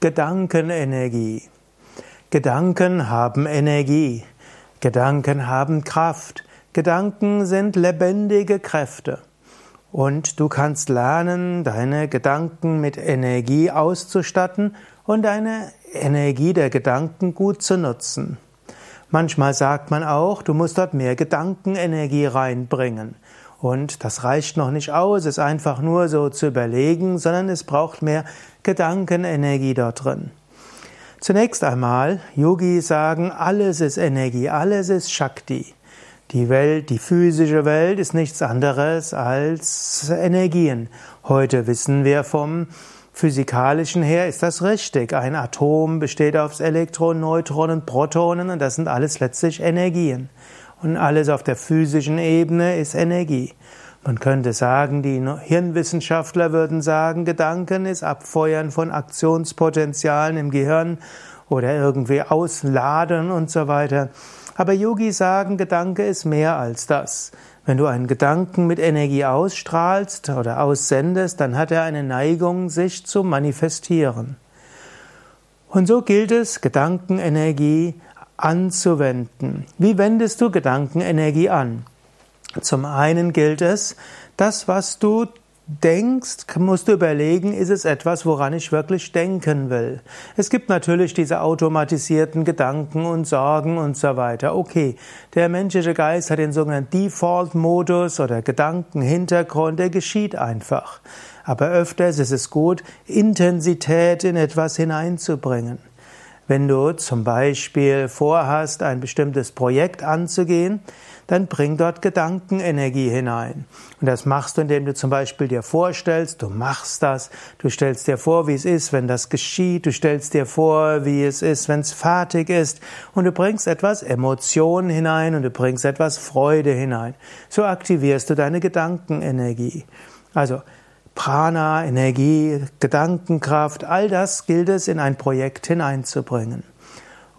Gedankenenergie. Gedanken haben Energie. Gedanken haben Kraft. Gedanken sind lebendige Kräfte. Und du kannst lernen, deine Gedanken mit Energie auszustatten und deine Energie der Gedanken gut zu nutzen. Manchmal sagt man auch, du musst dort mehr Gedankenenergie reinbringen. Und das reicht noch nicht aus, es einfach nur so zu überlegen, sondern es braucht mehr Gedankenenergie dort drin. Zunächst einmal, Yogis sagen, alles ist Energie, alles ist Shakti. Die Welt, die physische Welt ist nichts anderes als Energien. Heute wissen wir vom physikalischen her, ist das richtig. Ein Atom besteht aus Elektronen, Neutronen, Protonen und das sind alles letztlich Energien. Und alles auf der physischen Ebene ist Energie. Man könnte sagen, die Hirnwissenschaftler würden sagen, Gedanken ist Abfeuern von Aktionspotenzialen im Gehirn oder irgendwie ausladen und so weiter. Aber Yogis sagen, Gedanke ist mehr als das. Wenn du einen Gedanken mit Energie ausstrahlst oder aussendest, dann hat er eine Neigung, sich zu manifestieren. Und so gilt es, Gedankenenergie anzuwenden. Wie wendest du Gedankenenergie an? Zum einen gilt es, das, was du denkst, musst du überlegen, ist es etwas, woran ich wirklich denken will. Es gibt natürlich diese automatisierten Gedanken und Sorgen und so weiter. Okay, der menschliche Geist hat den sogenannten Default-Modus oder Gedankenhintergrund, der geschieht einfach. Aber öfters ist es gut, Intensität in etwas hineinzubringen. Wenn du zum Beispiel vorhast, ein bestimmtes Projekt anzugehen, dann bring dort Gedankenenergie hinein. Und das machst du, indem du zum Beispiel dir vorstellst, du machst das, du stellst dir vor, wie es ist, wenn das geschieht, du stellst dir vor, wie es ist, wenn es fertig ist, und du bringst etwas Emotionen hinein und du bringst etwas Freude hinein. So aktivierst du deine Gedankenenergie. Also, Prana, Energie, Gedankenkraft, all das gilt es in ein Projekt hineinzubringen.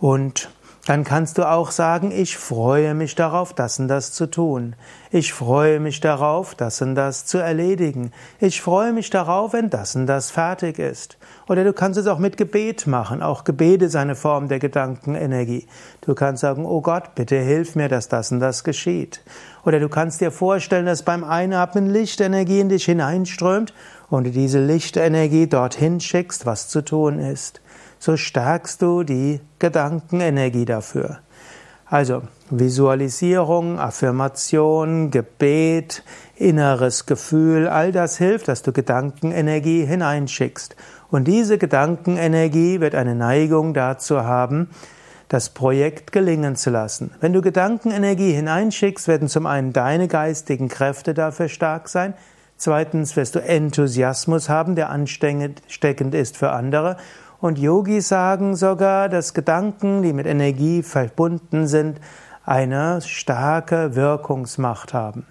Und dann kannst du auch sagen, ich freue mich darauf, das und das zu tun. Ich freue mich darauf, das und das zu erledigen. Ich freue mich darauf, wenn das und das fertig ist. Oder du kannst es auch mit Gebet machen. Auch Gebet ist eine Form der Gedankenenergie. Du kannst sagen, oh Gott, bitte hilf mir, dass das und das geschieht. Oder du kannst dir vorstellen, dass beim Einatmen Lichtenergie in dich hineinströmt und du diese Lichtenergie dorthin schickst, was zu tun ist. So stärkst du die Gedankenenergie dafür. Also Visualisierung, Affirmation, Gebet, inneres Gefühl, all das hilft, dass du Gedankenenergie hineinschickst. Und diese Gedankenenergie wird eine Neigung dazu haben, das Projekt gelingen zu lassen. Wenn du Gedankenenergie hineinschickst, werden zum einen deine geistigen Kräfte dafür stark sein, zweitens wirst du Enthusiasmus haben, der ansteckend ist für andere, und Yogis sagen sogar, dass Gedanken, die mit Energie verbunden sind, eine starke Wirkungsmacht haben.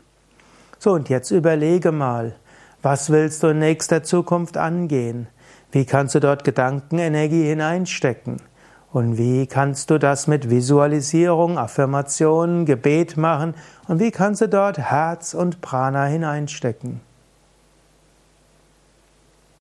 So, und jetzt überlege mal, was willst du in nächster Zukunft angehen? Wie kannst du dort Gedankenenergie hineinstecken? Und wie kannst du das mit Visualisierung, Affirmationen, Gebet machen? Und wie kannst du dort Herz und Prana hineinstecken?